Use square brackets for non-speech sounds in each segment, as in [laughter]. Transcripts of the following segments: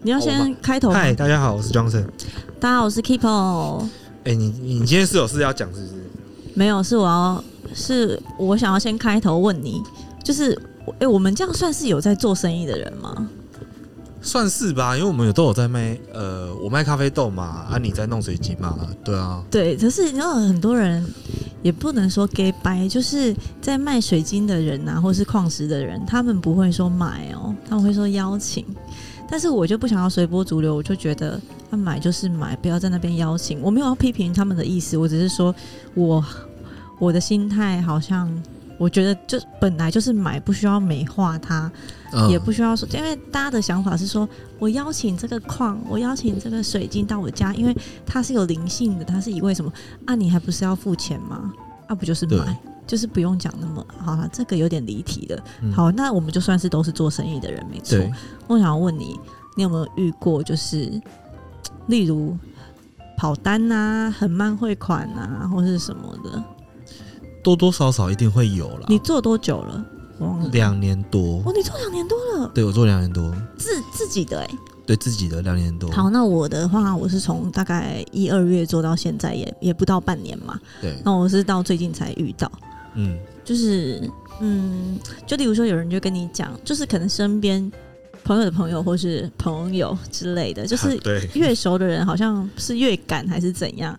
你要先开头。嗨，大家好，我是 Johnson。大家好，我是 Keepo。哎、欸，你你今天是有事要讲是不是？没有，是我要，是我想要先开头问你，就是，哎、欸，我们这样算是有在做生意的人吗？算是吧，因为我们有都有在卖，呃，我卖咖啡豆嘛，啊，你在弄水晶嘛，对啊。对，可是你知道很多人也不能说假掰，就是在卖水晶的人啊，或是矿石的人，他们不会说买哦，他们会说邀请。但是我就不想要随波逐流，我就觉得他买就是买，不要在那边邀请。我没有要批评他们的意思，我只是说我我的心态好像，我觉得就本来就是买，不需要美化它，嗯、也不需要说，因为大家的想法是说我邀请这个矿，我邀请这个水晶到我家，因为它是有灵性的，它是以为什么啊？你还不是要付钱吗？啊，不就是买？就是不用讲那么好了，这个有点离题了。嗯、好，那我们就算是都是做生意的人，没错。我想要问你，你有没有遇过，就是例如跑单啊，很慢汇款啊，或是什么的？多多少少一定会有了。你做多久了？我忘了。两年多。哦，你做两年多了？对，我做两年多。自自己的哎、欸。对自己的两年多。好，那我的话，我是从大概一二月做到现在也，也也不到半年嘛。对。那我是到最近才遇到。嗯，就是嗯，就例如说，有人就跟你讲，就是可能身边朋友的朋友或是朋友之类的，就是越熟的人好像是越敢还是怎样？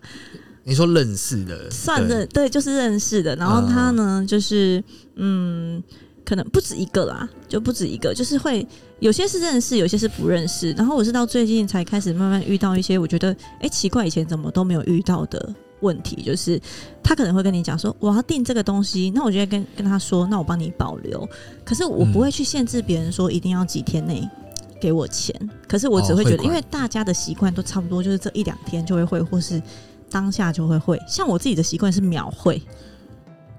你说认识的，算认对，对，就是认识的。然后他呢，嗯、就是嗯，可能不止一个啦，就不止一个，就是会有些是认识，有些是不认识。然后我是到最近才开始慢慢遇到一些，我觉得哎、欸、奇怪，以前怎么都没有遇到的。问题就是，他可能会跟你讲说，我要订这个东西，那我就会跟跟他说，那我帮你保留。可是我不会去限制别人说一定要几天内给我钱。可是我只会觉得，因为大家的习惯都差不多，就是这一两天就会汇，或是当下就会汇。像我自己的习惯是秒汇。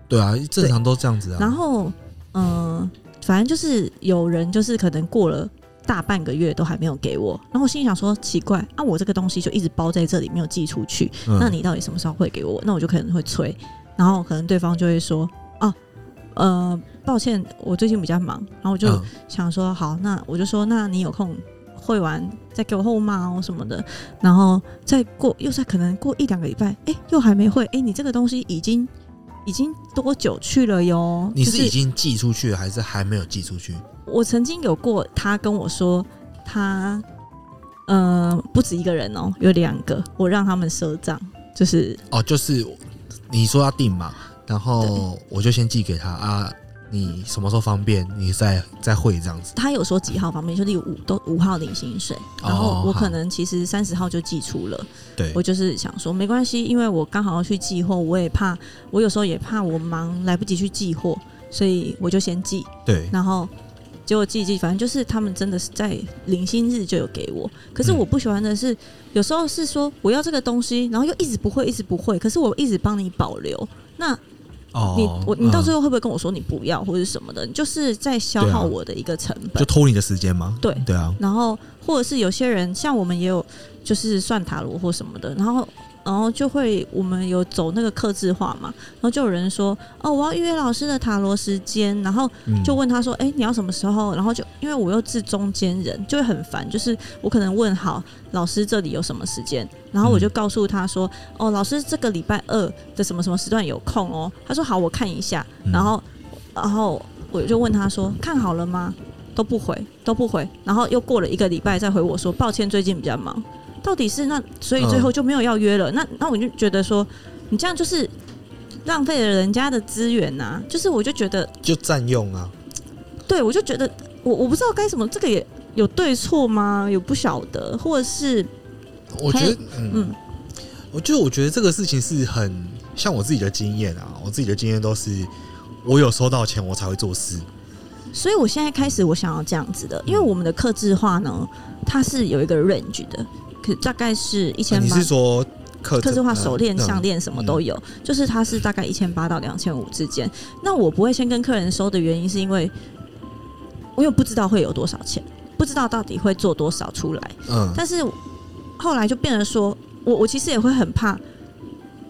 对啊，正常都这样子啊。然后，嗯、呃，反正就是有人就是可能过了。大半个月都还没有给我，然后我心里想说奇怪啊，我这个东西就一直包在这里没有寄出去，嗯、那你到底什么时候会给我？那我就可能会催，然后可能对方就会说啊，呃，抱歉，我最近比较忙，然后我就想说好，那我就说那你有空会完再给我后码哦什么的，然后再过又再可能过一两个礼拜，哎，又还没会，哎，你这个东西已经已经多久去了哟？你是已经寄出去了还是还没有寄出去？我曾经有过，他跟我说，他，呃，不止一个人哦，有两个，我让他们赊账，就是哦，就是你说要订嘛，然后我就先寄给他啊，你什么时候方便，你再再汇这样子。他有说几号方便，就例如五都五号领薪水，然后我可能其实三十号就寄出了，对，我就是想说没关系，因为我刚好要去寄货，我也怕，我有时候也怕我忙来不及去寄货，所以我就先寄，对，然后。结果寄寄，反正就是他们真的是在零星日就有给我。可是我不喜欢的是，有时候是说我要这个东西，然后又一直不会，一直不会。可是我一直帮你保留，那你我你到最后会不会跟我说你不要或者什么的？你就是在消耗我的一个成本，就偷你的时间吗？对对啊。然后或者是有些人，像我们也有就是算塔罗或什么的，然后。然后就会，我们有走那个刻字化嘛，然后就有人说，哦，我要预约老师的塔罗时间，然后就问他说，哎，你要什么时候？然后就因为我又是中间人，就会很烦，就是我可能问好老师这里有什么时间，然后我就告诉他说，哦，老师这个礼拜二的什么什么时段有空哦，他说好，我看一下，然后然后我就问他说，看好了吗？都不回，都不回，然后又过了一个礼拜再回我说，抱歉，最近比较忙。到底是那，所以最后就没有要约了。嗯、那那我就觉得说，你这样就是浪费了人家的资源呐、啊。就是我就觉得就占用啊。对，我就觉得我我不知道该什么，这个也有对错吗？有不晓得，或者是我觉得嗯，嗯我就我觉得这个事情是很像我自己的经验啊。我自己的经验都是我有收到钱我才会做事。所以我现在开始我想要这样子的，因为我们的克制化呢，它是有一个 range 的。可大概是一千八。你是说客制化手链、项链什么都有，就是它是大概一千八到两千五之间。那我不会先跟客人收的原因，是因为我又不知道会有多少钱，不知道到底会做多少出来。嗯。但是后来就变成说，我我其实也会很怕，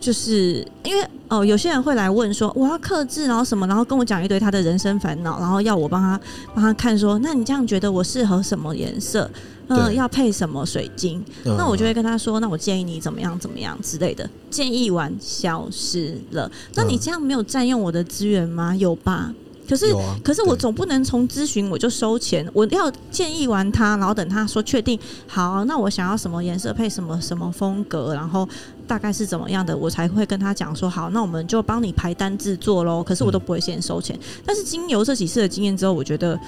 就是因为哦，有些人会来问说我要克制，然后什么，然后跟我讲一堆他的人生烦恼，然后要我帮他帮他看说，那你这样觉得我适合什么颜色？嗯、呃，要配什么水晶？嗯、那我就会跟他说，那我建议你怎么样怎么样之类的。建议完消失了，那你这样没有占用我的资源吗？有吧？可是，啊、可是我总不能从咨询我就收钱，我要建议完他，然后等他说确定好，那我想要什么颜色配什么什么风格，然后大概是怎么样的，我才会跟他讲说好，那我们就帮你排单制作喽。可是我都不会先收钱，嗯、但是经由这几次的经验之后，我觉得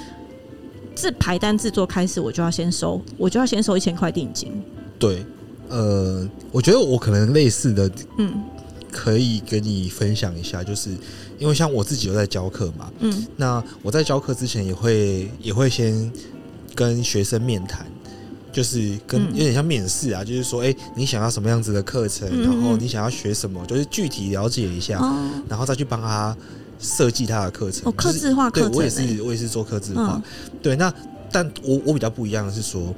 自排单制作开始，我就要先收，我就要先收一千块定金。对，呃，我觉得我可能类似的，嗯，可以跟你分享一下，就是。因为像我自己有在教课嘛，嗯，那我在教课之前也会也会先跟学生面谈，就是跟有点像面试啊，就是说，哎，你想要什么样子的课程，然后你想要学什么，就是具体了解一下，然后再去帮他设计他的课程。哦，刻字化课程，对我也是，我也是做刻字化。对，那但我我比较不一样的是说，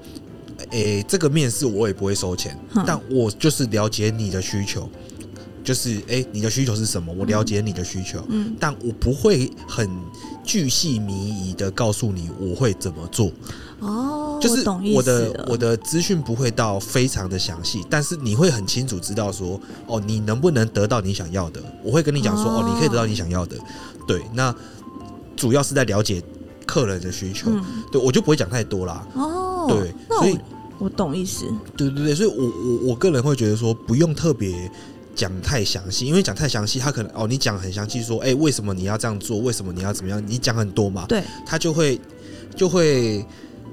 诶，这个面试我也不会收钱，但我就是了解你的需求。就是诶、欸，你的需求是什么？我了解你的需求，嗯，但我不会很巨细靡遗的告诉你我会怎么做。哦，就是我的我的资讯不会到非常的详细，但是你会很清楚知道说，哦，你能不能得到你想要的？我会跟你讲说，哦，你可以得到你想要的。对，那主要是在了解客人的需求，嗯、对我就不会讲太多啦。哦，对，所以我，懂意思。对对对，所以我我我个人会觉得说，不用特别。讲太详细，因为讲太详细，他可能哦，你讲很详细，说，哎、欸，为什么你要这样做？为什么你要怎么样？你讲很多嘛，对，他就会就会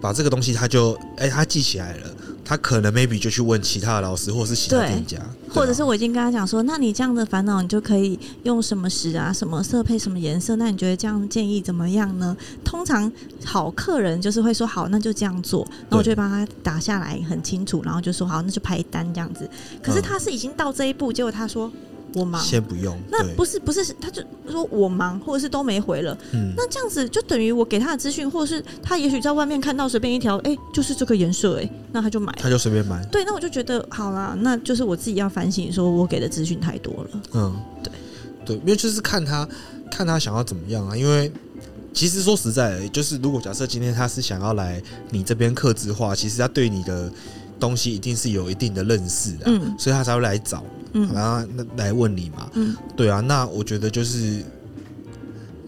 把这个东西，他就哎、欸，他记起来了。他可能 maybe 就去问其他的老师，或者是其他店家，或者是我已经跟他讲说，那你这样的烦恼，你就可以用什么石啊，什么色配什么颜色？那你觉得这样建议怎么样呢？通常好客人就是会说好，那就这样做，那我就会帮他打下来很清楚，然后就说好，那就排单这样子。可是他是已经到这一步，结果他说。我忙，先不用。那不是不是，他就说我忙，或者是都没回了。嗯，那这样子就等于我给他的资讯，或者是他也许在外面看到随便一条，哎、欸，就是这个颜色，哎，那他就买，他就随便买。对，那我就觉得好啦，那就是我自己要反省，说我给的资讯太多了。嗯，对对，因为就是看他看他想要怎么样啊。因为其实说实在，就是如果假设今天他是想要来你这边刻字化，其实他对你的东西一定是有一定的认识的，嗯，所以他才会来找。嗯，然后那来问你嘛，嗯，对啊，那我觉得就是，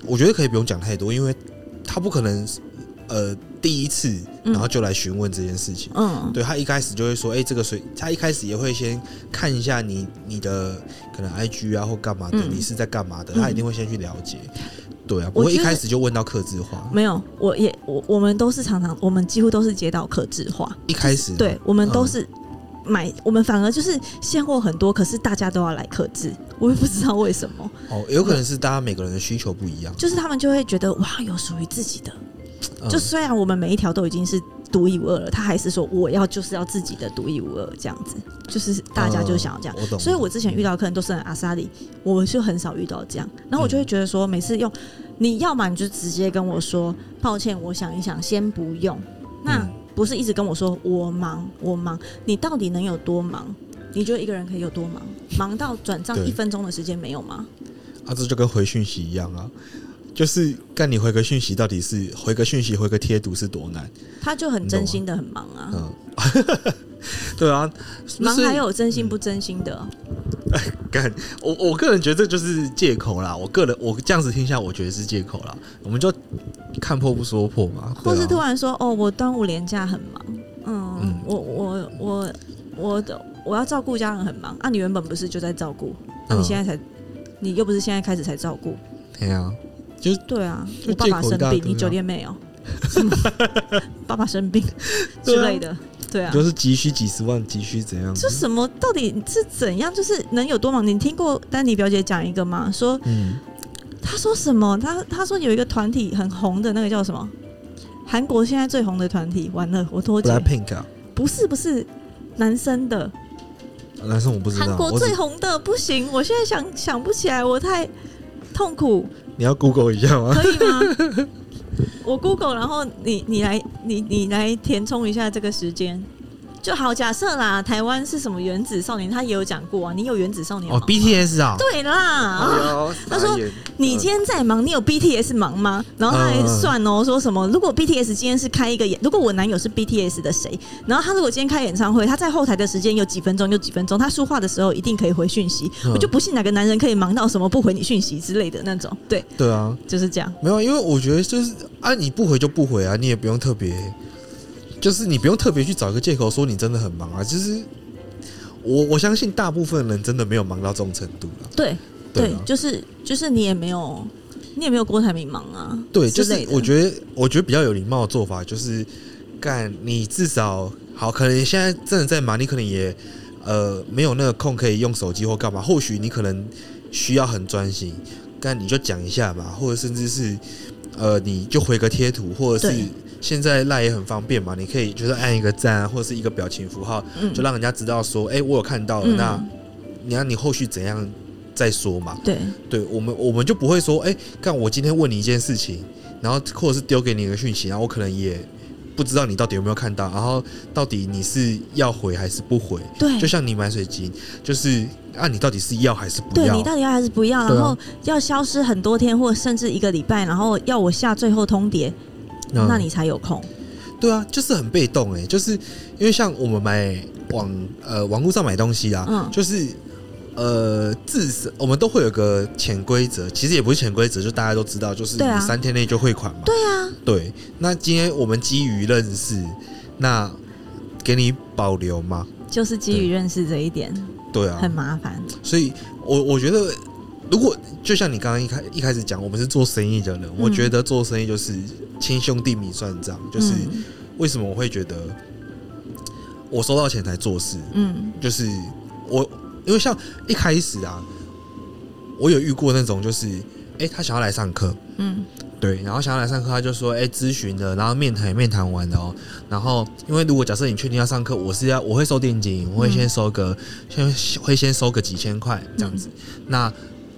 我觉得可以不用讲太多，因为他不可能，呃，第一次然后就来询问这件事情，嗯，对他一开始就会说，哎，这个水，他一开始也会先看一下你你的可能 IG 啊或干嘛的，你是在干嘛的，他一定会先去了解，对啊，不会一开始就问到客制化，没有，我也我我们都是常常，我们几乎都是接到客制化，一开始，对我们都是。买我们反而就是现货很多，可是大家都要来克制，我也不知道为什么。[laughs] 哦，有可能是大家每个人的需求不一样，就是他们就会觉得哇，有属于自己的。嗯、就虽然我们每一条都已经是独一无二了，他还是说我要就是要自己的独一无二这样子，就是大家就想要这样。所以我之前遇到的客人都是很阿萨里，我就很少遇到这样。然后我就会觉得说，每次用你要么你就直接跟我说抱歉，我想一想，先不用。那。嗯不是一直跟我说我忙我忙，你到底能有多忙？你觉得一个人可以有多忙？忙到转账一分钟的时间没有吗？啊，这就跟回讯息一样啊，就是干你回个讯息，到底是回个讯息回个贴图是多难？他就很真心的很忙啊，嗯，[laughs] 对啊，忙还有真心不真心的。[laughs] 哎、嗯，干我我个人觉得这就是借口啦。我个人我这样子听下，我觉得是借口啦。我们就。看破不说破嘛，或是突然说哦，我端午连假很忙，嗯，嗯我我我我的我要照顾家人很忙啊，你原本不是就在照顾，那、啊、你现在才，你又不是现在开始才照顾，对啊，就对啊，我爸爸生病，你酒店没有？[laughs] 爸爸生病之类的，对啊，就是急需几十万，急需怎样？这什么？到底是怎样？就是能有多忙？你听过丹尼表姐讲一个吗？说嗯。他说什么？他他说有一个团体很红的那个叫什么？韩国现在最红的团体，完了我脱节。Blackpink 啊？不是不是，男生的。男生我不知道。韩国最红的不行，我现在想想不起来，我太痛苦。你要 Google 一下吗？可以吗？我 Google，然后你你来你你来填充一下这个时间。就好假设啦，台湾是什么原子少年，他也有讲过啊。你有原子少年哦，BTS 啊，对啦。哦、[laughs] 他说你今天在忙，你有 BTS 忙吗？然后他还算哦，说什么如果 BTS 今天是开一个演，如果我男友是 BTS 的谁，然后他如果今天开演唱会，他在后台的时间有几分钟，就几分钟，他说话的时候一定可以回讯息。我就不信哪个男人可以忙到什么不回你讯息之类的那种。对对啊，就是这样。没有，因为我觉得就是啊，你不回就不回啊，你也不用特别。就是你不用特别去找一个借口说你真的很忙啊，就是我我相信大部分人真的没有忙到这种程度了。对对，就是就是你也没有你也没有郭台铭忙啊。对，就是我觉得我觉得比较有礼貌的做法就是干你至少好，可能现在真的在忙，你可能也呃没有那个空可以用手机或干嘛，或许你可能需要很专心，但你就讲一下吧，或者甚至是呃你就回个贴图，或者是。现在赖也很方便嘛，你可以就是按一个赞啊，或者是一个表情符号，嗯、就让人家知道说，哎、欸，我有看到了。嗯、那你看你后续怎样再说嘛？对，对我们我们就不会说，哎、欸，看我今天问你一件事情，然后或者是丢给你一个讯息，然后我可能也不知道你到底有没有看到，然后到底你是要回还是不回？对，就像你买水晶，就是啊，你到底是要还是不要？对，你到底要还是不要？然后要消失很多天，或者甚至一个礼拜，然后要我下最后通牒。那你才有空，嗯，对啊，就是很被动哎，就是因为像我们买网呃网络上买东西啊，嗯，就是呃至少我们都会有个潜规则，其实也不是潜规则，就大家都知道，就是你三天内就汇款嘛，对啊，对。那今天我们基于认识，那给你保留吗？就是基于认识这一点，对啊，很麻烦。所以我我觉得。如果就像你刚刚一开一开始讲，我们是做生意的人，嗯、我觉得做生意就是亲兄弟明算账。就是为什么我会觉得我收到钱才做事？嗯，就是我因为像一开始啊，我有遇过那种，就是哎、欸，他想要来上课，嗯，对，然后想要来上课，他就说哎，咨询的，然后面谈面谈完了哦，然后因为如果假设你确定要上课，我是要我会收定金，我会先收个先会先收个几千块这样子，嗯、那。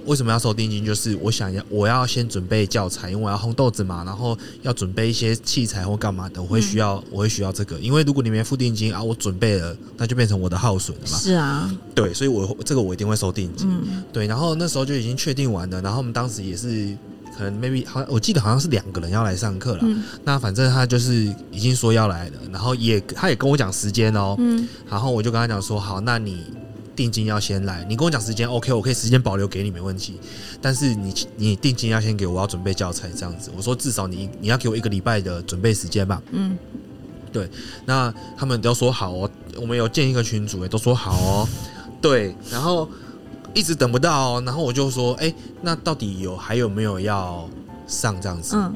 为什么要收定金？就是我想要，我要先准备教材，因为我要烘豆子嘛，然后要准备一些器材或干嘛的，我会需要，我会需要这个。因为如果你没付定金啊，我准备了，那就变成我的耗损了嘛。是啊，对，所以我这个我一定会收定金。嗯，对。然后那时候就已经确定完了，然后我们当时也是可能 maybe 好像我记得好像是两个人要来上课了。嗯，那反正他就是已经说要来了，然后也他也跟我讲时间哦。嗯，然后我就跟他讲说好，那你。定金要先来，你跟我讲时间，OK，我可以时间保留给你，没问题。但是你你定金要先给我，我要准备教材这样子。我说至少你你要给我一个礼拜的准备时间吧。嗯，对。那他们都说好哦，我们有建一个群组，也都说好哦。对，然后一直等不到哦，然后我就说，哎，那到底有还有没有要上这样子？嗯，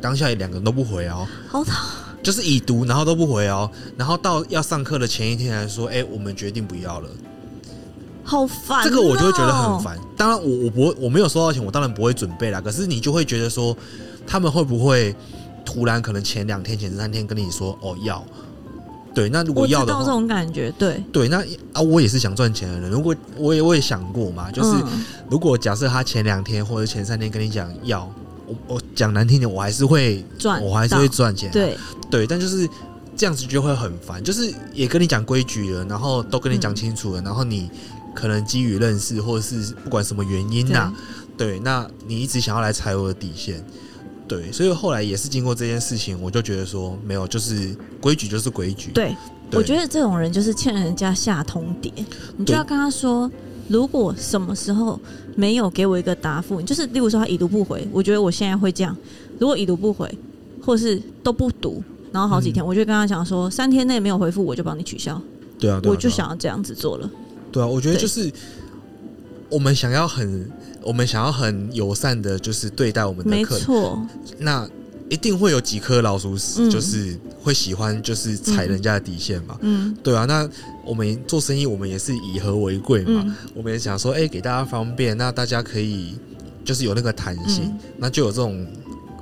当下两个人都不回哦，好讨，就是已读，然后都不回哦，然后到要上课的前一天来说，哎，我们决定不要了。好烦，这个我就会觉得很烦。当然，我我不会，我没有收到钱，我当然不会准备啦。可是你就会觉得说，他们会不会突然可能前两天、前三天跟你说哦要？对，那如果要的话，这种感觉，对对，那啊，我也是想赚钱的人。如果我也我也想过嘛，就是如果假设他前两天或者前三天跟你讲要，我我讲难听点，我还是会赚，我还是会赚钱。对对，但就是这样子就会很烦。就是也跟你讲规矩了，然后都跟你讲清楚了，然后你。可能基于认识，或者是不管什么原因呐、啊，对，那你一直想要来踩我的底线，对，所以后来也是经过这件事情，我就觉得说，没有，就是规矩就是规矩。对，对我觉得这种人就是欠人家下通牒，你就要跟他说，如果什么时候没有给我一个答复，就是例如说他已读不回，我觉得我现在会这样，如果已读不回，或是都不读，然后好几天，嗯、我就跟他讲说，三天内没有回复，我就帮你取消。对啊，对啊，我就想要这样子做了。对啊，我觉得就是我们想要很，我们想要很友善的，就是对待我们的客人。没错，那一定会有几颗老鼠屎，就是会喜欢，就是踩人家的底线嘛。嗯，对啊。那我们做生意，我们也是以和为贵嘛。我们也想说，哎，给大家方便，那大家可以就是有那个弹性，那就有这种，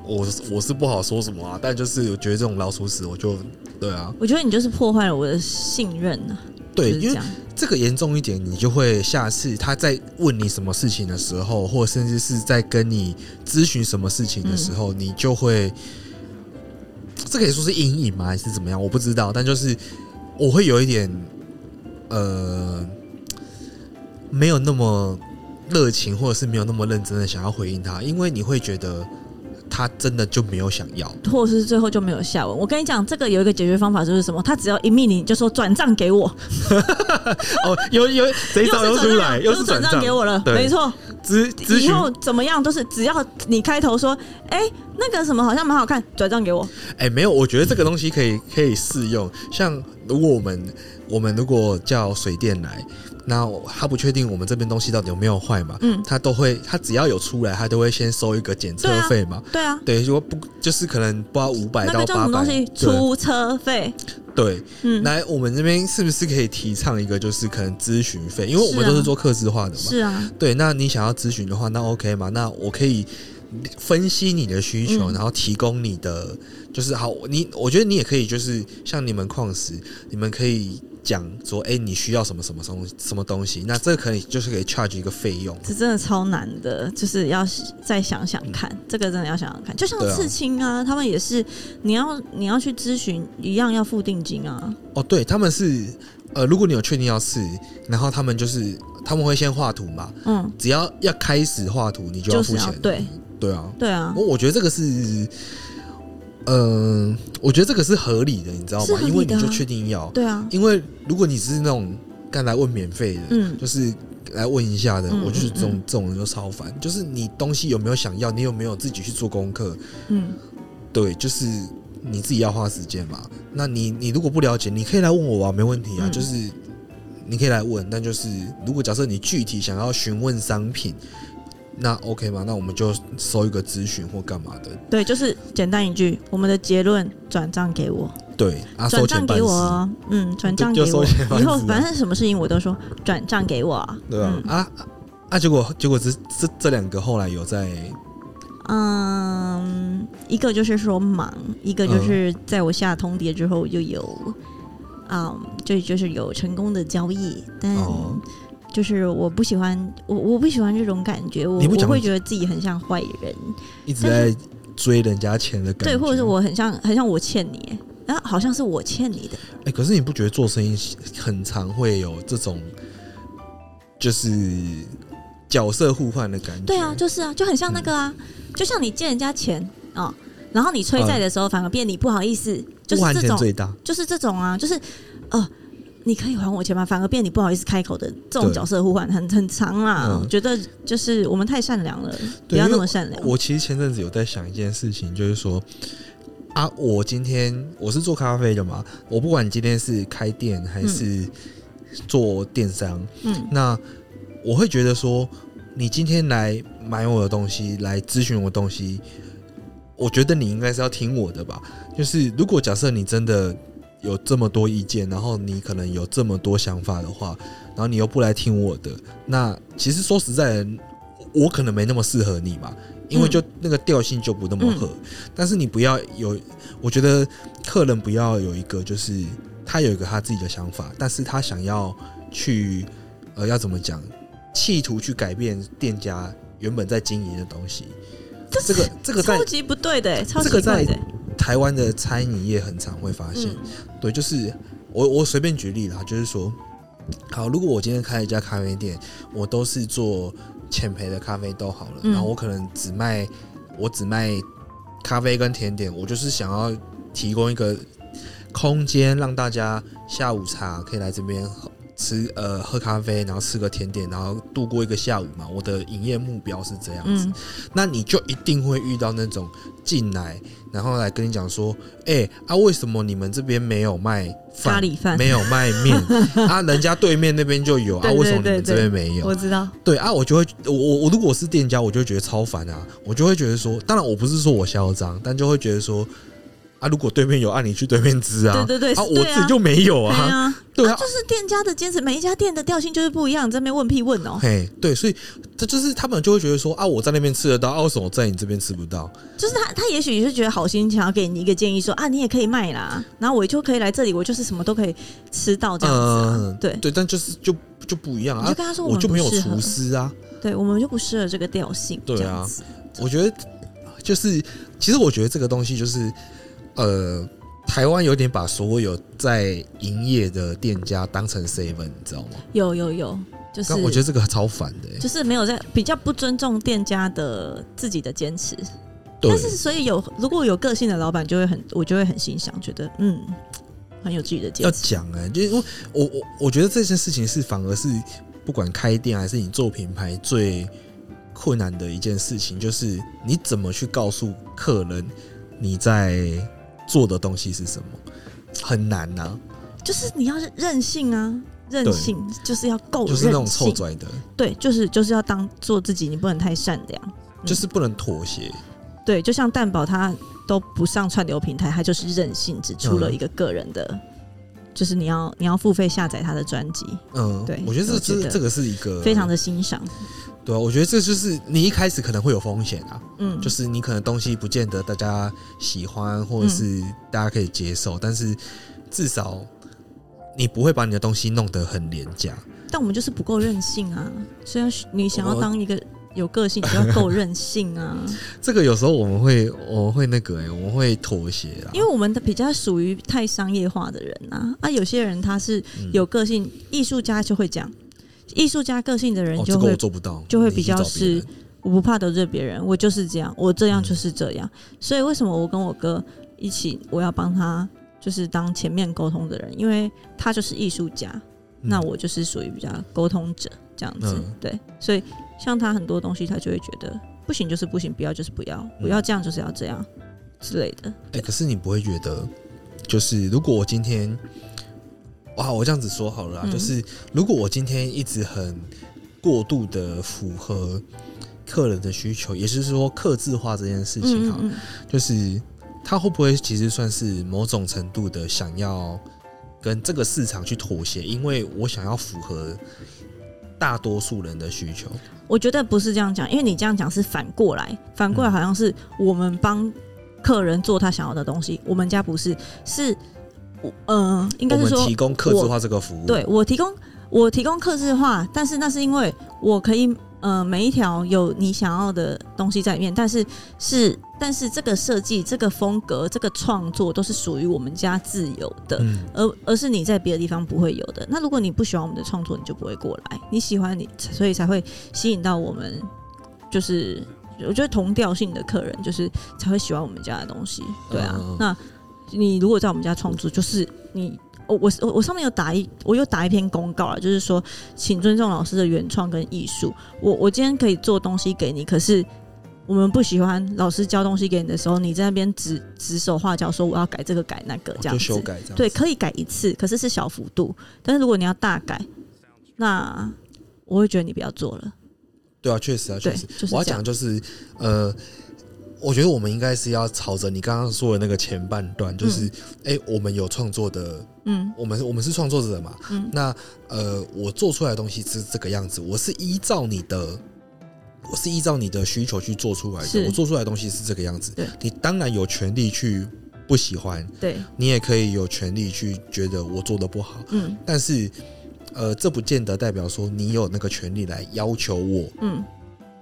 我我是不好说什么啊，但就是我觉得这种老鼠屎，我就对啊。我觉得你就是破坏了我的信任啊。对，因为这个严重一点，你就会下次他在问你什么事情的时候，或甚至是在跟你咨询什么事情的时候，嗯、你就会，这可以说是阴影吗？还是怎么样？我不知道，但就是我会有一点呃，没有那么热情，或者是没有那么认真的想要回应他，因为你会觉得。他真的就没有想要，或者是最后就没有下文。我跟你讲，这个有一个解决方法，就是什么？他只要一命令，就说转账给我。[laughs] 哦，有有，这一招又出来，又是转账给我了。没错，以后怎么样都是，只要你开头说，哎、欸，那个什么好像蛮好看，转账给我。哎、欸，没有，我觉得这个东西可以可以适用。像如果我们我们如果叫水电来。那他不确定我们这边东西到底有没有坏嘛？嗯，他都会，他只要有出来，他都会先收一个检测费嘛。对啊，对，如果不就是可能不知道五百到八百。出车费。对，嗯，来我们这边是不是可以提倡一个，就是可能咨询费？因为我们都是做客制化的嘛。是啊。对，那你想要咨询的话，那 OK 嘛？那我可以分析你的需求，然后提供你的，就是好，你我觉得你也可以，就是像你们矿石，你们可以。讲说，哎、欸，你需要什么什么东什么东西？那这个可以就是可以 charge 一个费用。这真的超难的，就是要再想想看，嗯、这个真的要想想看。就像刺青啊，啊他们也是，你要你要去咨询一样要付定金啊。哦，对，他们是呃，如果你有确定要刺，然后他们就是他们会先画图嘛，嗯，只要要开始画图，你就要付钱。就是、对对啊，对啊。我我觉得这个是。嗯、呃，我觉得这个是合理的，你知道吗？啊、因为你就确定要对啊。因为如果你只是那种刚来问免费的，嗯，就是来问一下的，嗯、我就是这种、嗯、这种人就超烦。就是你东西有没有想要，你有没有自己去做功课？嗯，对，就是你自己要花时间嘛。那你你如果不了解，你可以来问我啊，没问题啊。嗯、就是你可以来问，但就是如果假设你具体想要询问商品。那 OK 吗？那我们就收一个咨询或干嘛的。对，就是简单一句，我们的结论转账给我。对，啊，转账给我。嗯，转账给我。以后反正什么事情我都说转账给我。对啊，嗯、啊啊！结果结果这这这两个后来有在，嗯，一个就是说忙，一个就是在我下通牒之后就有，嗯，就就是有成功的交易，但。哦就是我不喜欢我我不喜欢这种感觉，我我会觉得自己很像坏人，一直在追人家钱的感觉，对，或者是我很像很像我欠你，然后好像是我欠你的。哎、欸，可是你不觉得做生意很常会有这种就是角色互换的感觉？对啊，就是啊，就很像那个啊，嗯、就像你借人家钱啊、哦，然后你催债的时候反而变你不好意思，就是这种最大，就是这种啊，就是呃。你可以还我钱吗？反而变你不好意思开口的这种角色互换很很长啊！我、嗯、觉得就是我们太善良了，不要那么善良。我其实前阵子有在想一件事情，就是说啊，我今天我是做咖啡的嘛，我不管你今天是开店还是做电商，嗯，那我会觉得说，你今天来买我的东西，来咨询我的东西，我觉得你应该是要听我的吧。就是如果假设你真的。有这么多意见，然后你可能有这么多想法的话，然后你又不来听我的，那其实说实在的，我可能没那么适合你嘛，因为就那个调性就不那么合。嗯、但是你不要有，我觉得客人不要有一个，就是他有一个他自己的想法，但是他想要去，呃，要怎么讲，企图去改变店家原本在经营的东西。这个这个超级不对的，超级不对的。台湾的餐饮业很常会发现，嗯、对，就是我我随便举例啦，就是说，好，如果我今天开一家咖啡店，我都是做浅焙的咖啡豆好了，嗯、然后我可能只卖我只卖咖啡跟甜点，我就是想要提供一个空间，让大家下午茶可以来这边吃呃喝咖啡，然后吃个甜点，然后度过一个下午嘛。我的营业目标是这样子，嗯、那你就一定会遇到那种进来。然后来跟你讲说，哎、欸、啊，为什么你们这边没有卖咖喱饭，没有卖面 [laughs] 啊？人家对面那边就有啊，为什么你们这边没有？我知道，对啊，我就会，我我如果是店家，我就会觉得超烦啊，我就会觉得说，当然我不是说我嚣张，但就会觉得说。啊，如果对面有，按、啊、你去对面吃啊。对对对，啊，我自己就没有啊。对啊，对啊，就是店家的坚持，每一家店的调性就是不一样，在那边问屁问哦。嘿，对，所以这就是他们就会觉得说啊，我在那边吃得到，啊，为什么我在你这边吃不到？就是他，他也许也是觉得好心，想要给你一个建议说，说啊，你也可以卖啦，然后我就可以来这里，我就是什么都可以吃到这样子，啊。嗯，对对，但就是就就不一样啊。你就跟他说我，我就没有厨师啊。对，我们就不适合这个调性。对啊，我觉得就是，其实我觉得这个东西就是呃。台湾有点把所有在营业的店家当成 seven，你知道吗？有有有，就是我觉得这个超烦的、欸，就是没有在比较不尊重店家的自己的坚持。对但是所以有如果有个性的老板就会很，我就会很欣赏，觉得嗯很有自己的坚持。要讲哎、欸，就是我我我我觉得这件事情是反而是不管开店还是你做品牌最困难的一件事情，就是你怎么去告诉客人你在。做的东西是什么？很难呐、啊，就是你要任性啊，任性就是要够，就是那种臭拽的，对，就是就是要当做自己，你不能太善良，嗯、就是不能妥协。对，就像蛋宝他都不上串流平台，他就是任性，只出了一个个人的，嗯、就是你要你要付费下载他的专辑。嗯，对，我觉得这这这个是一个非常的欣赏。对啊，我觉得这就是你一开始可能会有风险啊，嗯，就是你可能东西不见得大家喜欢，或者是大家可以接受，嗯、但是至少你不会把你的东西弄得很廉价。但我们就是不够任性啊，虽然你想要当一个有个性，你就要够任性啊。[laughs] 这个有时候我们会我们会那个哎、欸，我们会妥协啊，因为我们的比较属于太商业化的人啊，啊，有些人他是有个性，艺术、嗯、家就会讲。艺术家个性的人就会、哦、做不到，就会比较是我不怕得罪别人，我就是这样，我这样就是这样。嗯、所以为什么我跟我哥一起，我要帮他就是当前面沟通的人，因为他就是艺术家，嗯、那我就是属于比较沟通者这样子。嗯、对，所以像他很多东西，他就会觉得不行就是不行，不要就是不要，不要这样就是要这样之类的。哎、欸，可是你不会觉得，就是如果我今天。哇，我这样子说好了，嗯、就是如果我今天一直很过度的符合客人的需求，也就是说客制化这件事情哈，嗯嗯嗯，就是他会不会其实算是某种程度的想要跟这个市场去妥协？因为我想要符合大多数人的需求。我觉得不是这样讲，因为你这样讲是反过来，反过来好像是我们帮客人做他想要的东西，我们家不是是。嗯、呃，应该是说提供客制化这个服务。对，我提供我提供客制化，但是那是因为我可以呃每一条有你想要的东西在里面，但是是但是这个设计、这个风格、这个创作都是属于我们家自有的，嗯、而而是你在别的地方不会有的。那如果你不喜欢我们的创作，你就不会过来。你喜欢你，所以才会吸引到我们，就是我觉得同调性的客人，就是才会喜欢我们家的东西。对啊，嗯、那。你如果在我们家创作，就是你，我我我上面有打一，我有打一篇公告了，就是说，请尊重老师的原创跟艺术。我我今天可以做东西给你，可是我们不喜欢老师教东西给你的时候，你在那边指指手画脚说我要改这个改那个这样子，修改这样子。对，可以改一次，可是是小幅度。但是如果你要大改，那我会觉得你不要做了。对啊，确实啊，确实。就是我要讲就是呃。我觉得我们应该是要朝着你刚刚说的那个前半段，就是哎、嗯。欸，我们有创作的，嗯，我们我们是创作者嘛，嗯，那呃，我做出来的东西是这个样子，我是依照你的，我是依照你的需求去做出来的，我做出来的东西是这个样子，对，你当然有权利去不喜欢，对，你也可以有权利去觉得我做的不好，嗯，但是呃，这不见得代表说你有那个权利来要求我，嗯。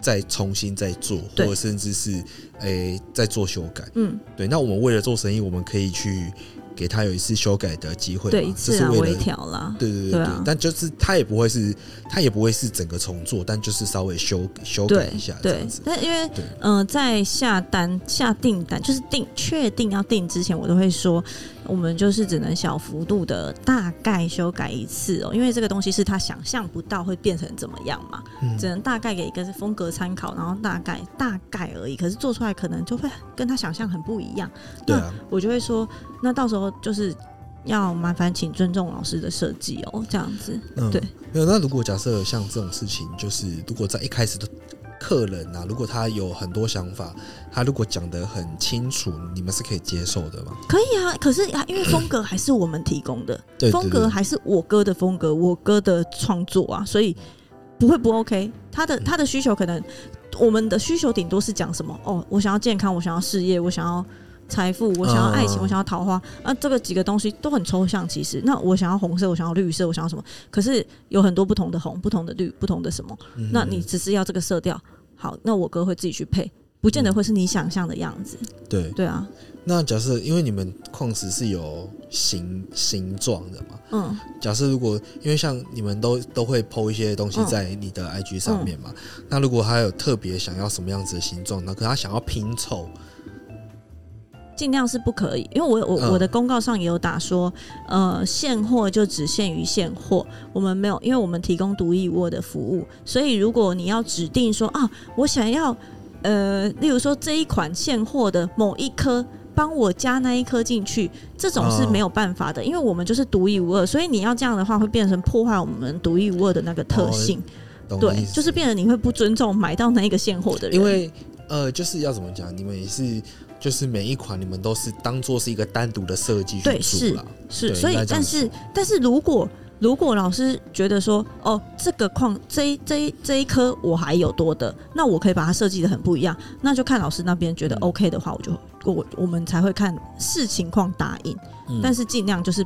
再重新再做，或者甚至是诶再做修改。嗯，对。那我们为了做生意，我们可以去给他有一次修改的机会，对，一次啊，微调啦。对对对对。但就是他也不会是，他也不会是整个重做，但就是稍微修修改一下这样子。对，但因为嗯、呃，在下单下订单，就是定确定要订之前，我都会说。我们就是只能小幅度的大概修改一次哦，因为这个东西是他想象不到会变成怎么样嘛，嗯、只能大概给一个是风格参考，然后大概大概而已。可是做出来可能就会跟他想象很不一样。对啊，我就会说，那到时候就是要麻烦请尊重老师的设计哦，这样子。嗯、对，没有。那如果假设像这种事情，就是如果在一开始的。客人啊，如果他有很多想法，他如果讲得很清楚，你们是可以接受的吗？可以啊，可是因为风格还是我们提供的，对，风格还是我哥的风格，我哥的创作啊，所以不会不 OK。他的他的需求可能，我们的需求顶多是讲什么？哦，我想要健康，我想要事业，我想要财富，我想要爱情，我想要桃花啊，这个几个东西都很抽象。其实，那我想要红色，我想要绿色，我想要什么？可是有很多不同的红，不同的绿，不同的什么？那你只是要这个色调。好，那我哥会自己去配不见得会是你想象的样子。对对啊。那假设因为你们矿石是有形形状的嘛？嗯。假设如果因为像你们都都会 po 一些东西在你的 IG 上面嘛，嗯嗯、那如果他有特别想要什么样子的形状，那可他想要拼凑。尽量是不可以，因为我我我的公告上也有打说，呃，现货就只限于现货，我们没有，因为我们提供独一无二的服务，所以如果你要指定说啊，我想要，呃，例如说这一款现货的某一颗，帮我加那一颗进去，这种是没有办法的，因为我们就是独一无二，所以你要这样的话，会变成破坏我们独一无二的那个特性，对，就是变得你会不尊重买到那一个现货的人，因为呃，就是要怎么讲，你们也是。就是每一款你们都是当做是一个单独的设计去做，对，是是，所以但是但是如果如果老师觉得说哦，这个矿这一这一这一颗我还有多的，那我可以把它设计的很不一样，那就看老师那边觉得 OK 的话，我就我我们才会看视情况答应，嗯、但是尽量就是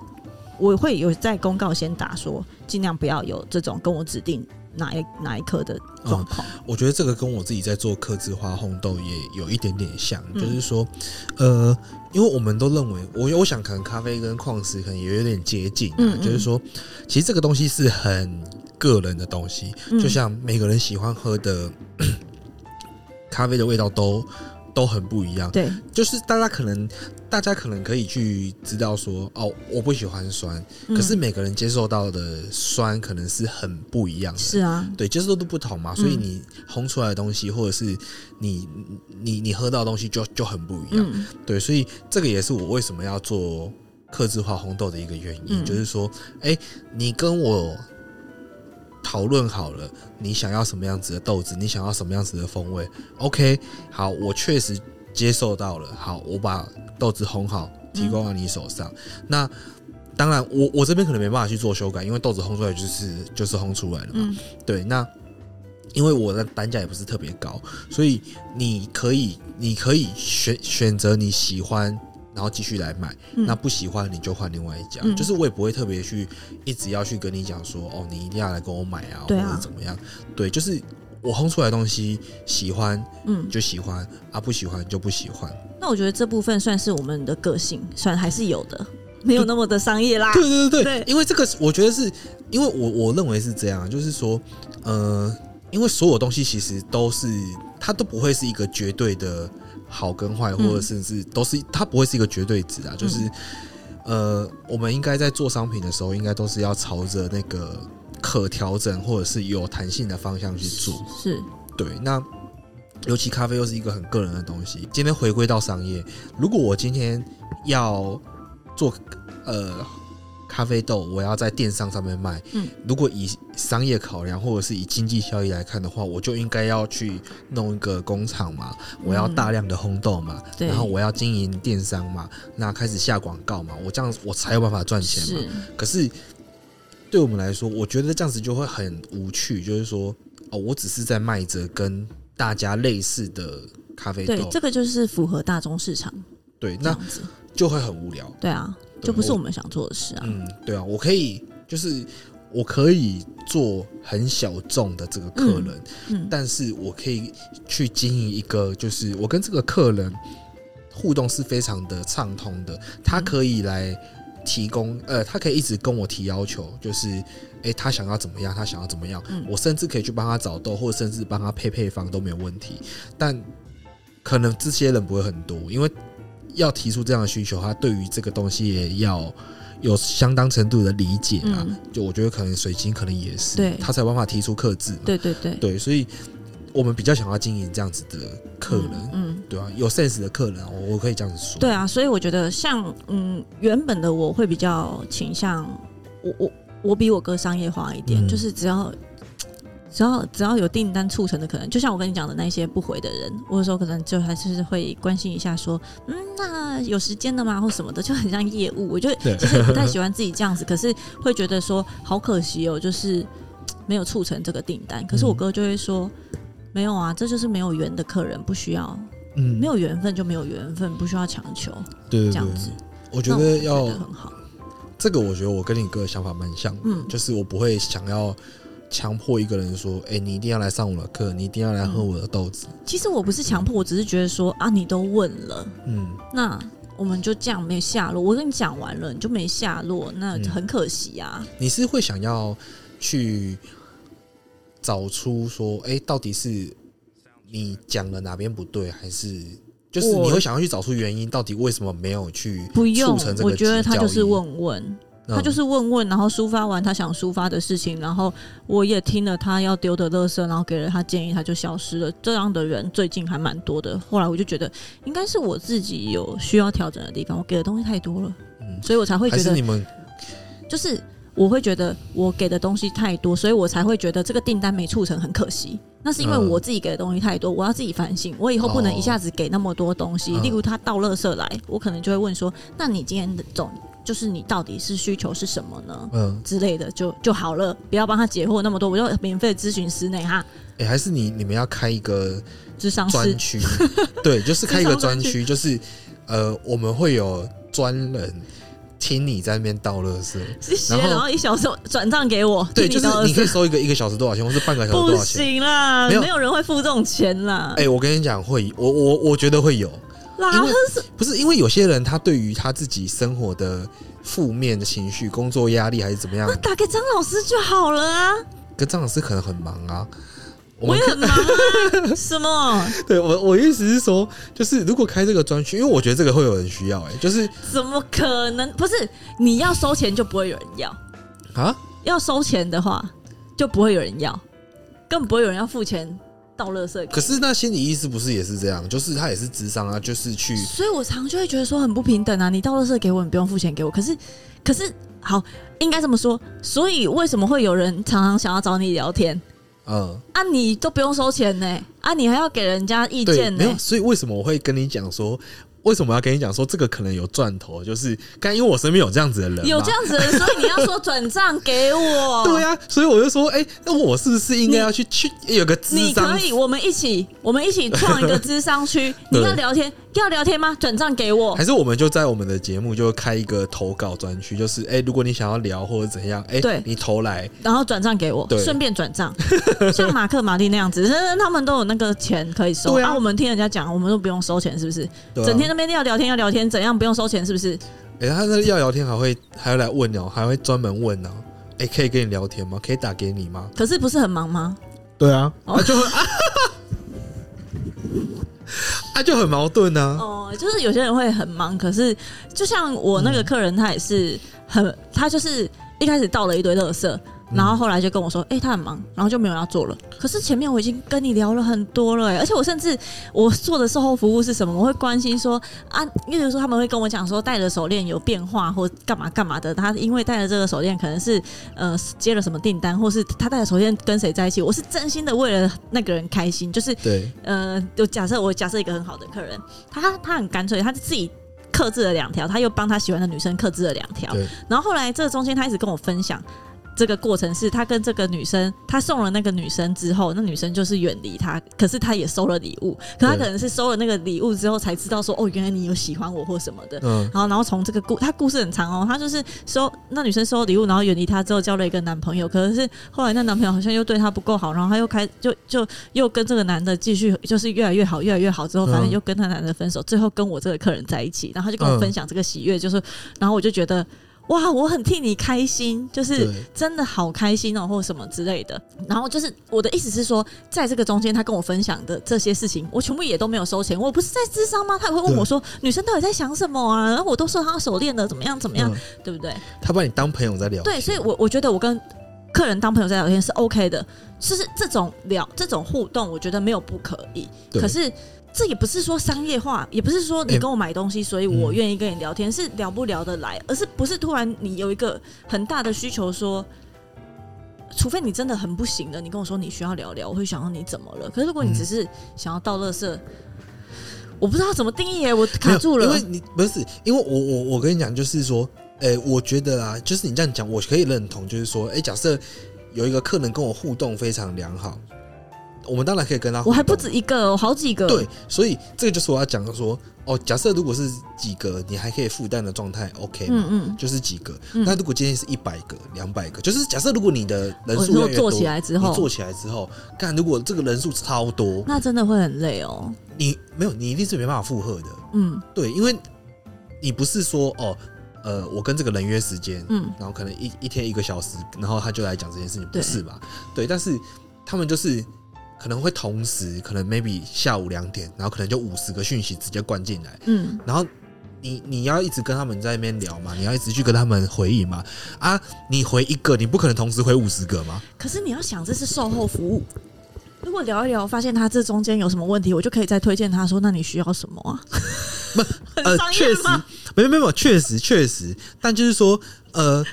我会有在公告先打说，尽量不要有这种跟我指定。哪一哪一颗的状况？嗯，我觉得这个跟我自己在做克制化烘豆也有一点点像，嗯、就是说，呃，因为我们都认为，我我想可能咖啡跟矿石可能也有点接近，啊，嗯嗯，就是说，其实这个东西是很个人的东西，嗯、就像每个人喜欢喝的 [coughs] 咖啡的味道都。都很不一样，对，就是大家可能，大家可能可以去知道说，哦，我不喜欢酸，嗯、可是每个人接受到的酸可能是很不一样的，是啊，对，接受度不同嘛，所以你烘出来的东西，或者是你你你喝到的东西就就很不一样，嗯、对，所以这个也是我为什么要做克制化红豆的一个原因，嗯、就是说，哎、欸，你跟我。讨论好了，你想要什么样子的豆子？你想要什么样子的风味？OK，好，我确实接受到了。好，我把豆子烘好，提供到你手上。嗯、那当然我，我我这边可能没办法去做修改，因为豆子烘出来就是就是烘出来了嘛。嗯、对，那因为我的单价也不是特别高，所以你可以你可以选选择你喜欢。然后继续来买，嗯、那不喜欢你就换另外一家。嗯、就是我也不会特别去一直要去跟你讲说，哦，你一定要来跟我买啊，啊或者怎么样？对，就是我烘出来的东西喜欢，嗯，就喜欢啊，不喜欢就不喜欢。那我觉得这部分算是我们的个性，算还是有的，没有那么的商业啦。对对对对，对因为这个我觉得是因为我我认为是这样，就是说，呃，因为所有东西其实都是它都不会是一个绝对的。好跟坏，或者甚至都是，它不会是一个绝对值啊。就是，呃，我们应该在做商品的时候，应该都是要朝着那个可调整或者是有弹性的方向去做。是，对。那尤其咖啡又是一个很个人的东西。今天回归到商业，如果我今天要做，呃。咖啡豆，我要在电商上面卖。嗯，如果以商业考量或者是以经济效益来看的话，我就应该要去弄一个工厂嘛，我要大量的烘豆嘛，嗯、然后我要经营电商嘛，那开始下广告嘛，我这样我才有办法赚钱嘛。是。可是对我们来说，我觉得这样子就会很无趣，就是说，哦，我只是在卖着跟大家类似的咖啡豆，对，这个就是符合大众市场。对，那就会很无聊。对啊。就不是我们想做的事啊。嗯，对啊，我可以，就是我可以做很小众的这个客人，嗯，嗯，但是我可以去经营一个，就是我跟这个客人互动是非常的畅通的，他可以来提供，呃，他可以一直跟我提要求，就是，哎，他想要怎么样，他想要怎么样，嗯，我甚至可以去帮他找豆，或者甚至帮他配配方都没有问题，但可能这些人不会很多，因为。要提出这样的需求，他对于这个东西也要有相当程度的理解啊。嗯、就我觉得可能水晶可能也是，对他才有办法提出克制。对对对对，所以我们比较想要经营这样子的客人，嗯，嗯对啊，有 sense 的客人，我我可以这样子说。对啊，所以我觉得像嗯，原本的我会比较倾向我我我比我哥商业化一点，嗯、就是只要。只要只要有订单促成的可能，就像我跟你讲的那些不回的人，我有时候可能就还是会关心一下，说，嗯，那有时间的吗？或什么的，就很像业务。我就 [laughs] 其实不太喜欢自己这样子，可是会觉得说好可惜哦，就是没有促成这个订单。可是我哥就会说，没有啊，这就是没有缘的客人，不需要，嗯，没有缘分就没有缘分，不需要强求，对，这样子。我觉得要很好。这个我觉得我跟你哥的想法蛮像，嗯，就是我不会想要。强迫一个人说：“哎、欸，你一定要来上我的课，你一定要来喝我的豆子。”其实我不是强迫，我只是觉得说啊，你都问了，嗯，那我们就这样没下落。我跟你讲完了，你就没下落，那很可惜啊。你是会想要去找出说，哎、欸，到底是你讲了哪边不对，还是就是你会想要去找出原因，到底为什么没有去不用？我觉得他就是问问。他就是问问，然后抒发完他想抒发的事情，然后我也听了他要丢的垃圾，然后给了他建议，他就消失了。这样的人最近还蛮多的。后来我就觉得，应该是我自己有需要调整的地方，我给的东西太多了，嗯，所以我才会觉得，你们就是我会觉得我给的东西太多，所以我才会觉得这个订单没促成很可惜。那是因为我自己给的东西太多，我要自己反省，我以后不能一下子给那么多东西。例如他倒垃圾来，我可能就会问说：“那你今天的总？”就是你到底是需求是什么呢？嗯，之类的就就好了，不要帮他解惑那么多，我就免费咨询师内哈。哎、欸，还是你你们要开一个智商专区？对，就是开一个专区，就是呃，我们会有专人听你在那边倒垃圾，谢谢，然后然后一小时转账给我。对，就是你可以收一个一个小时多少钱，或是半个小时多少钱？不行啦，没有，没有人会付这种钱啦。哎、欸，我跟你讲，会，我我我觉得会有。因为不是因为有些人他对于他自己生活的负面的情绪、工作压力还是怎么样，那打给张老师就好了啊。跟张老师可能很忙啊，我，我也很忙啊。什么？对我我意思是说，就是如果开这个专区，因为我觉得这个会有人需要、欸。哎，就是怎么可能？不是你要收钱就不会有人要啊？[laughs] 要收钱的话就不会有人要，更不会有人要付钱。倒垃圾，可是那心理医师不是也是这样？就是他也是智商啊，就是去。所以我常常就会觉得说很不平等啊！你倒垃圾给我，你不用付钱给我。可是，可是好，应该这么说。所以为什么会有人常常想要找你聊天？嗯，啊，你都不用收钱呢、欸，啊，你还要给人家意见呢、欸？没有，所以为什么我会跟你讲说？为什么要跟你讲说这个可能有赚头？就是刚因为我身边有这样子的人，有这样子的人，所以你要说转账给我。[laughs] 对呀、啊，所以我就说，哎、欸，那我是不是应该要去去有个？你可以，我们一起，我们一起创一个智商区。[laughs] 你要聊天，要聊天吗？转账给我。还是我们就在我们的节目就开一个投稿专区，就是哎、欸，如果你想要聊或者怎样，哎、欸，对，你投来，然后转账给我，顺便转账，[laughs] 像马克马蒂那样子，他们都有那个钱可以收。啊，我们听人家讲，我们都不用收钱，是不是？整天那边要聊天要聊天，怎样不用收钱？是不是？哎、欸，他那要聊天还会还要来问哦，还会专门问哦。哎、欸，可以跟你聊天吗？可以打给你吗？可是不是很忙吗？对啊，他、哦啊、就会 [laughs] [laughs] [laughs] 啊，啊就很矛盾呢、啊。哦，就是有些人会很忙，可是就像我那个客人，他也是很，嗯、他就是一开始倒了一堆垃圾。然后后来就跟我说，哎、欸，他很忙，然后就没有要做了。可是前面我已经跟你聊了很多了，哎，而且我甚至我做的售后服务是什么？我会关心说啊，例如说他们会跟我讲说，戴的手链有变化或干嘛干嘛的。他因为戴了这个手链，可能是呃接了什么订单，或是他戴的手链跟谁在一起。我是真心的为了那个人开心，就是对，呃，就假设我假设一个很好的客人，他他很干脆，他自己克制了两条，他又帮他喜欢的女生克制了两条。然后后来这个中间他一直跟我分享。这个过程是他跟这个女生，他送了那个女生之后，那女生就是远离他，可是他也收了礼物，可他可能是收了那个礼物之后才知道说，哦，原来你有喜欢我或什么的。嗯，然后然后从这个故，他故事很长哦，他就是收那女生收了礼物，然后远离他之后交了一个男朋友，可是后来那男朋友好像又对他不够好，然后他又开就就又跟这个男的继续就是越来越好，越来越好之后，反正又跟他男的分手，最后跟我这个客人在一起，然后他就跟我分享这个喜悦，就是，然后我就觉得。哇，我很替你开心，就是真的好开心哦，或什么之类的。然后就是我的意思是说，在这个中间，他跟我分享的这些事情，我全部也都没有收钱。我不是在智商吗？他也会问我说：“女生到底在想什么啊？”然后我都说他手链的怎么样怎么样，嗯，对不对？他把你当朋友在聊。对，所以我我觉得我跟客人当朋友在聊天是 OK 的，就是这种聊这种互动，我觉得没有不可以。可是。这也不是说商业化，也不是说你跟我买东西，所以我愿意跟你聊天，是聊不聊得来，而是不是突然你有一个很大的需求，说，除非你真的很不行了，你跟我说你需要聊聊，我会想到你怎么了。可是如果你只是想要倒垃圾，我不知道怎么定义耶，我卡住了。因为你不是，因为我我我跟你讲，就是说，诶，我觉得啊，就是你这样讲，我可以认同，就是说，诶，假设有一个客人跟我互动非常良好。我们当然可以跟他，我还不止一个，好几个。对，所以这个就是我要讲的说，哦，假设如果是几个你还可以负担的状态，OK 吗？嗯嗯，就是几个。嗯、那如果今天是一百个、两百个，就是假设如果你的人数做起来之后，你做起来之后，看如果这个人数超多，那真的会很累哦。你没有，你一定是没办法负荷的。嗯，对，因为你不是说哦。呃，我跟这个人约时间，嗯，然后可能一一天一个小时，然后他就来讲这件事情，不是吧？对，但是他们就是可能会同时，可能 maybe 下午两点，然后可能就五十个讯息直接灌进来，嗯，然后你你要一直跟他们在那边聊嘛，你要一直去跟他们回应嘛，啊，你回一个，你不可能同时回五十个嘛。可是你要想，这是售后服务，如果聊一聊，发现他这中间有什么问题，我就可以再推荐他说，那你需要什么啊？不，呃，[laughs] 确实。没有没有，确实确实，但就是说，呃，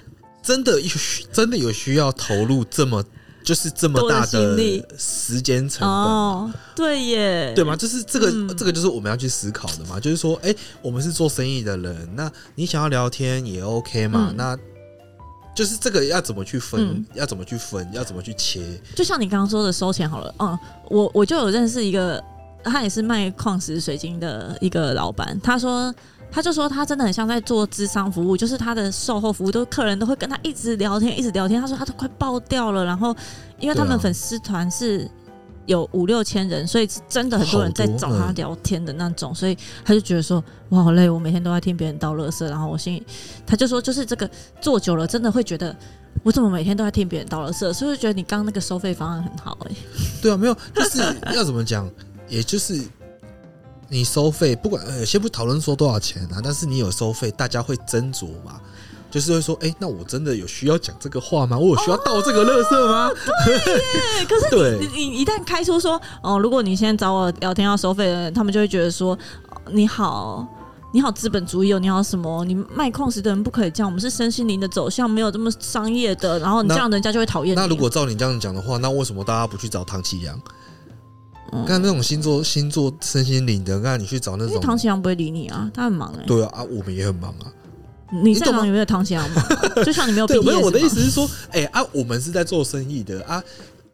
真的有真的有需要投入这么就是这么大的时间成本哦，对耶，对吗？就是这个、嗯、这个就是我们要去思考的嘛。就是说，哎、欸，我们是做生意的人，那你想要聊天也 OK 嘛？嗯、那就是这个要怎么去分？嗯、要怎么去分？要怎么去切？就像你刚刚说的收钱好了，嗯，我我就有认识一个，他也是卖矿石水晶的一个老板，他说。他就说他真的很像在做智商服务，就是他的售后服务，都客人都会跟他一直聊天，一直聊天。他说他都快爆掉了，然后因为他们粉丝团是有五六千人，所以真的很多人在找他聊天的那种，所以他就觉得说我好累，我每天都在听别人倒垃圾，然后我心里他就说就是这个做久了，真的会觉得我怎么每天都在听别人倒垃圾，所以觉得你刚刚那个收费方案很好哎、欸。对啊，没有，就是要怎么讲，也就是。你收费不管呃，先不讨论说多少钱啊，但是你有收费，大家会斟酌嘛，就是会说，哎、欸，那我真的有需要讲这个话吗？我有需要倒这个垃圾吗？哦、对耶，可是你你你一旦开出说，哦，如果你现在找我聊天要收费的人，他们就会觉得说，你好，你好资本主义哦，你好什么？你卖矿石的人不可以这样，我们是身心灵的走向，没有这么商业的，然后你这样人家就会讨厌。那如果照你这样讲的话，那为什么大家不去找唐启阳？看那种星座星座身心灵的，那你去找那种唐启阳不会理你啊，他很忙哎、欸。对啊，啊，我们也很忙啊。你在忙有没有唐启阳忙、啊？就像你没有 [laughs] 毕业。没有，我的意思是说，哎、欸、啊，我们是在做生意的啊，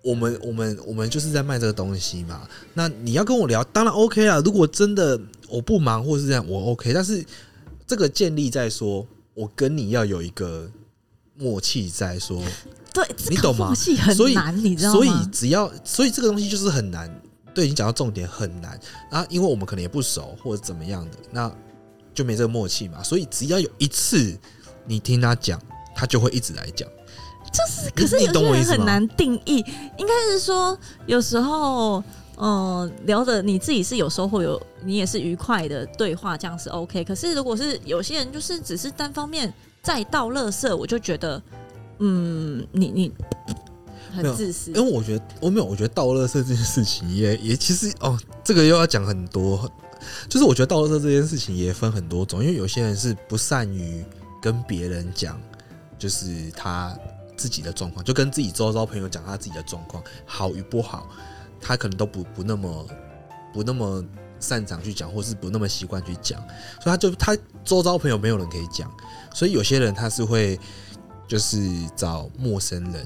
我们我们我们就是在卖这个东西嘛。那你要跟我聊，当然 OK 啊。如果真的我不忙或是这样，我 OK。但是这个建立在说，我跟你要有一个默契，在说，[laughs] 对，你懂吗？所以很难，你知道吗？所以只要，所以这个东西就是很难。对，你讲到重点很难啊，因为我们可能也不熟或者怎么样的，那就没这个默契嘛。所以只要有一次你听他讲，他就会一直来讲。就是，可是有些人很难定义，应该是说有时候，嗯、呃，聊的你自己是有收获，有你也是愉快的对话，这样是 OK。可是如果是有些人就是只是单方面在倒垃圾，我就觉得，嗯，你你。很自私，因为我觉得我没有，我觉得倒垃圾这件事情也 [laughs] 也其实哦，这个又要讲很多，就是我觉得倒垃圾这件事情也分很多种，因为有些人是不善于跟别人讲，就是他自己的状况，就跟自己周遭朋友讲他自己的状况好与不好，他可能都不不那么不那么擅长去讲，或是不那么习惯去讲，所以他就他周遭朋友没有人可以讲，所以有些人他是会就是找陌生人。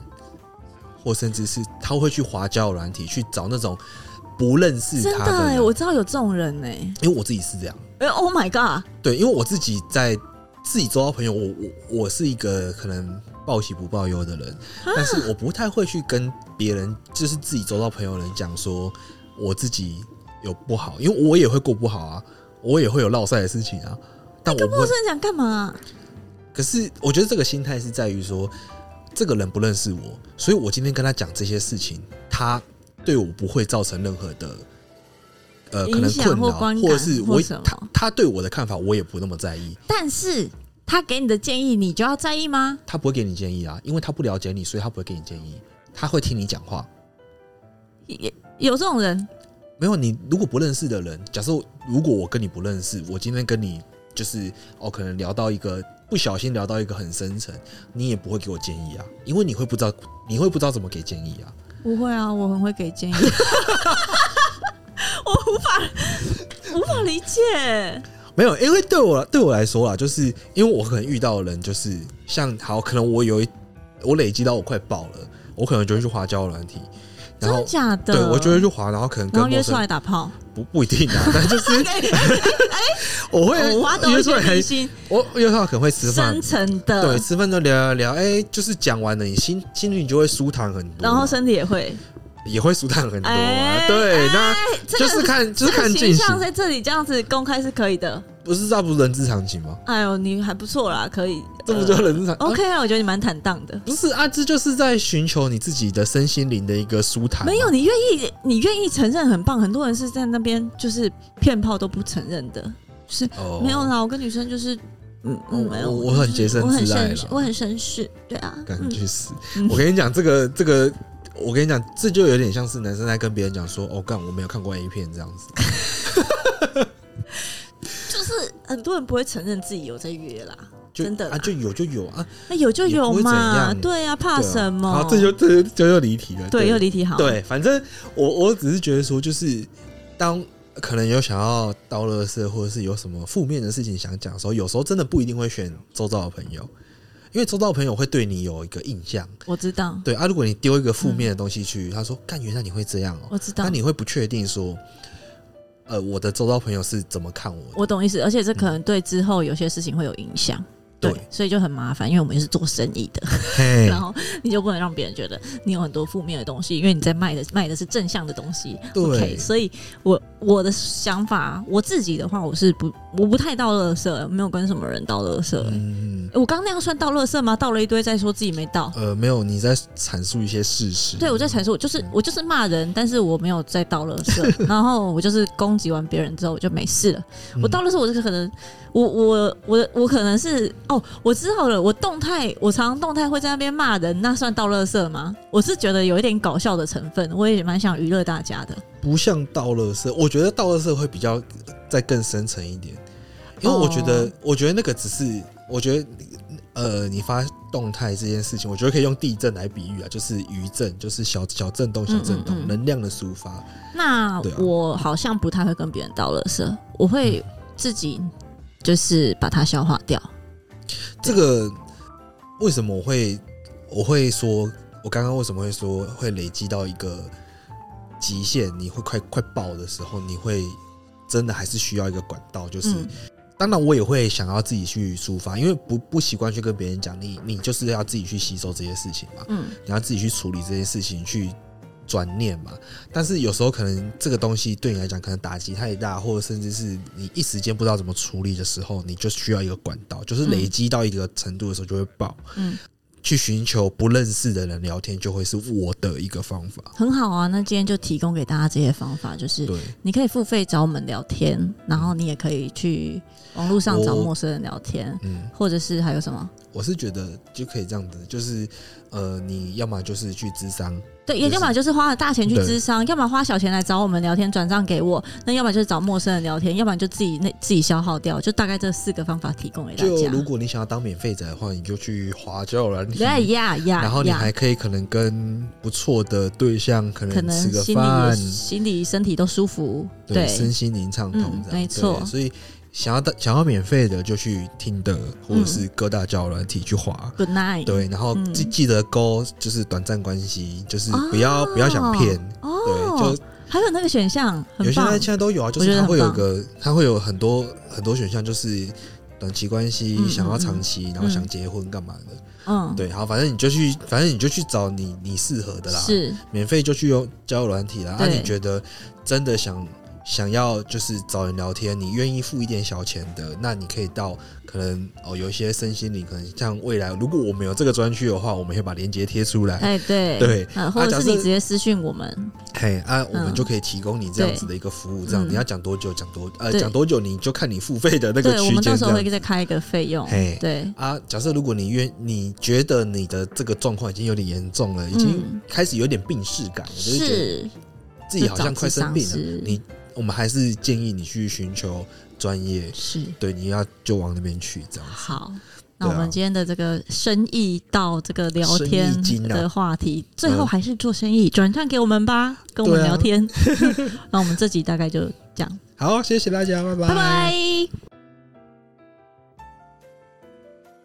或甚至是他会去滑交友软体去找那种不认识他的。真的哎，我知道有这种人呢。因为我自己是这样。哎，Oh my god！对，因为我自己在自己周遭朋友，我我我是一个可能报喜不报忧的人，但是我不太会去跟别人，就是自己周遭朋友人讲说我自己有不好，因为我也会过不好啊，我也会有落赛的事情啊。但我跟陌生人讲干嘛？可是我觉得这个心态是在于说。这个人不认识我，所以我今天跟他讲这些事情，他对我不会造成任何的呃可能困扰，或者是我他他对我的看法我也不那么在意。但是他给你的建议，你就要在意吗？他不会给你建议啊，因为他不了解你，所以他不会给你建议，他会听你讲话。有有这种人？没有，你如果不认识的人，假设如果我跟你不认识，我今天跟你就是哦，可能聊到一个。不小心聊到一个很深层，你也不会给我建议啊，因为你会不知道，你会不知道怎么给建议啊。不会啊，我很会给建议。[laughs] 我无法无法理解。没有，因为对我对我来说啊，就是因为我可能遇到的人，就是像好，可能我有一我累积到我快爆了，我可能就会去花椒软体。假的？对我就会去滑，然后可能跟约出来打炮，不不一定啊，[laughs] 但就是 [laughs] [laughs] 我会我挖到一约出来，些明星。我约出来可能会吃饭。深，层的，对，吃饭都聊聊聊，哎，就是讲完了，你心心里就会舒坦很多，然后身体也会，也会舒坦很多啊。哎对，那就是看就是看这个进行，形象在这里这样子公开是可以的。不是这不是人之常情吗？哎呦，你还不错啦，可以。这不就人之常呃 OK 啊？我觉得你蛮坦荡的。不是啊，这就是在寻求你自己的身心灵的一个舒坦。没有，你愿意，你愿意承认很棒。很多人是在那边就是骗炮都不承认的，是、哦、没有啦。我跟女生就是，嗯嗯，没有，我我很洁身自爱了，我很绅士，对啊。敢去死！嗯、我跟你讲，这个这个，我跟你讲，这就有点像是男生在跟别人讲说：“哦，干，我没有看过 A 片这样子。[laughs] ”就是很多人不会承认自己有在约啦，真的啊，就有就有啊，那有就有嘛，对啊，怕什么？好，这就这就又离题了，对，又离题好。对，反正我我只是觉得说，就是当可能有想要倒乐色，或者是有什么负面的事情想讲的时候，有时候真的不一定会选周遭的朋友，因为周遭朋友会对你有一个印象。我知道，对啊，如果你丢一个负面的东西去，他说：“干，原来你会这样哦。”我知道，那你会不确定说。呃，我的周遭朋友是怎么看我的？我懂意思，而且这可能对之后有些事情会有影响。对，对，所以就很麻烦，因为我们是做生意的，然后你就不能让别人觉得你有很多负面的东西，因为你在卖的卖的是正向的东西。对，okay, 所以我我的想法，我自己的话，我是不我不太倒垃圾，没有跟什么人倒垃圾。嗯，我刚刚那样算倒垃圾吗？倒了一堆再说自己没倒。呃，没有，你在阐述一些事实。对，我在阐述，就是我就是骂人，但是我没有在倒垃圾，[laughs] 然后我就是攻击完别人之后我就没事了。我倒垃圾，我这个可能。我我我我可能是哦，我知道了。我动态，我常常动态会在那边骂人，那算倒垃圾吗？我是觉得有一点搞笑的成分，我也蛮想娱乐大家的。不像倒垃圾，我觉得倒垃圾会比较再更深层一点，因为我觉得，哦、我觉得那个只是，我觉得呃，你发动态这件事情，我觉得可以用地震来比喻啊，就是余震，就是小小震动、小震动，嗯嗯嗯能量的抒发。那我好像不太会跟别人倒垃圾，我会自己。就是把它消化掉。这个为什么我会我会说，我刚刚为什么会说会累积到一个极限？你会快快爆的时候，你会真的还是需要一个管道。就是，嗯、当然我也会想要自己去抒发，因为不不习惯去跟别人讲，你你就是要自己去吸收这些事情嘛。嗯，你要自己去处理这些事情去。转念嘛，但是有时候可能这个东西对你来讲可能打击太大，或者甚至是你一时间不知道怎么处理的时候，你就需要一个管道，就是累积到一个程度的时候就会爆。嗯，去寻求不认识的人聊天，就会是我的一个方法。很好啊，那今天就提供给大家这些方法，就是，你可以付费找我们聊天，然后你也可以去网络上找陌生人聊天，嗯，或者是还有什么？我是觉得就可以这样子，就是呃，你要么就是去咨商。对，也要么就是花了大钱去咨商，要么花小钱来找我们聊天，转账给我。那要么就是找陌生人聊天，要不然就自己那自己消耗掉。就大概这四个方法提供给大家。就如果你想要当免费仔的话，你就去花交友软体。对呀呀，然后你还可以可能跟不错的对象，可能吃个饭，心理心理身体都舒服，对，身心灵畅通，嗯，没错。所以。想要的想要免费的就去听的，或者是各大交友软体去滑。Good night。对，然后记记得勾就是短暂关系，就是不要不要想骗。对，就还有那个选项，有些现在现在都有啊，就是它会有个它会有很多很多选项，就是短期关系，想要长期，然后想结婚干嘛的。嗯，对，好，反正你就去，反正你就去找你你适合的啦。是，免费就去用交友软体啦。那你觉得真的想？想要就是找人聊天，你愿意付一点小钱的，那你可以到可能哦，有一些身心灵，可能像未来，如果我们有这个专区的话，我们会把链接贴出来。哎，对对、啊，或者是你直接私讯我们，嘿啊，我们就可以提供你这样子的一个服务。这样你要讲多久讲多呃讲多久，你就看你付费的那个区间。对，我们到时候会再开一个费用。嘿，对啊，假设如果你愿你觉得你的这个状况已经有点严重了，已经开始有点病逝感了，就是自己好像快生病了，你。我们还是建议你去寻求专业，是对，你要就往那边去这样子。好，那我们今天的这个生意到这个聊天的话题，最后还是做生意，转账给我们吧，跟我们聊天。[laughs] 那我们这集大概就这样。好，谢谢大家，拜拜，拜拜。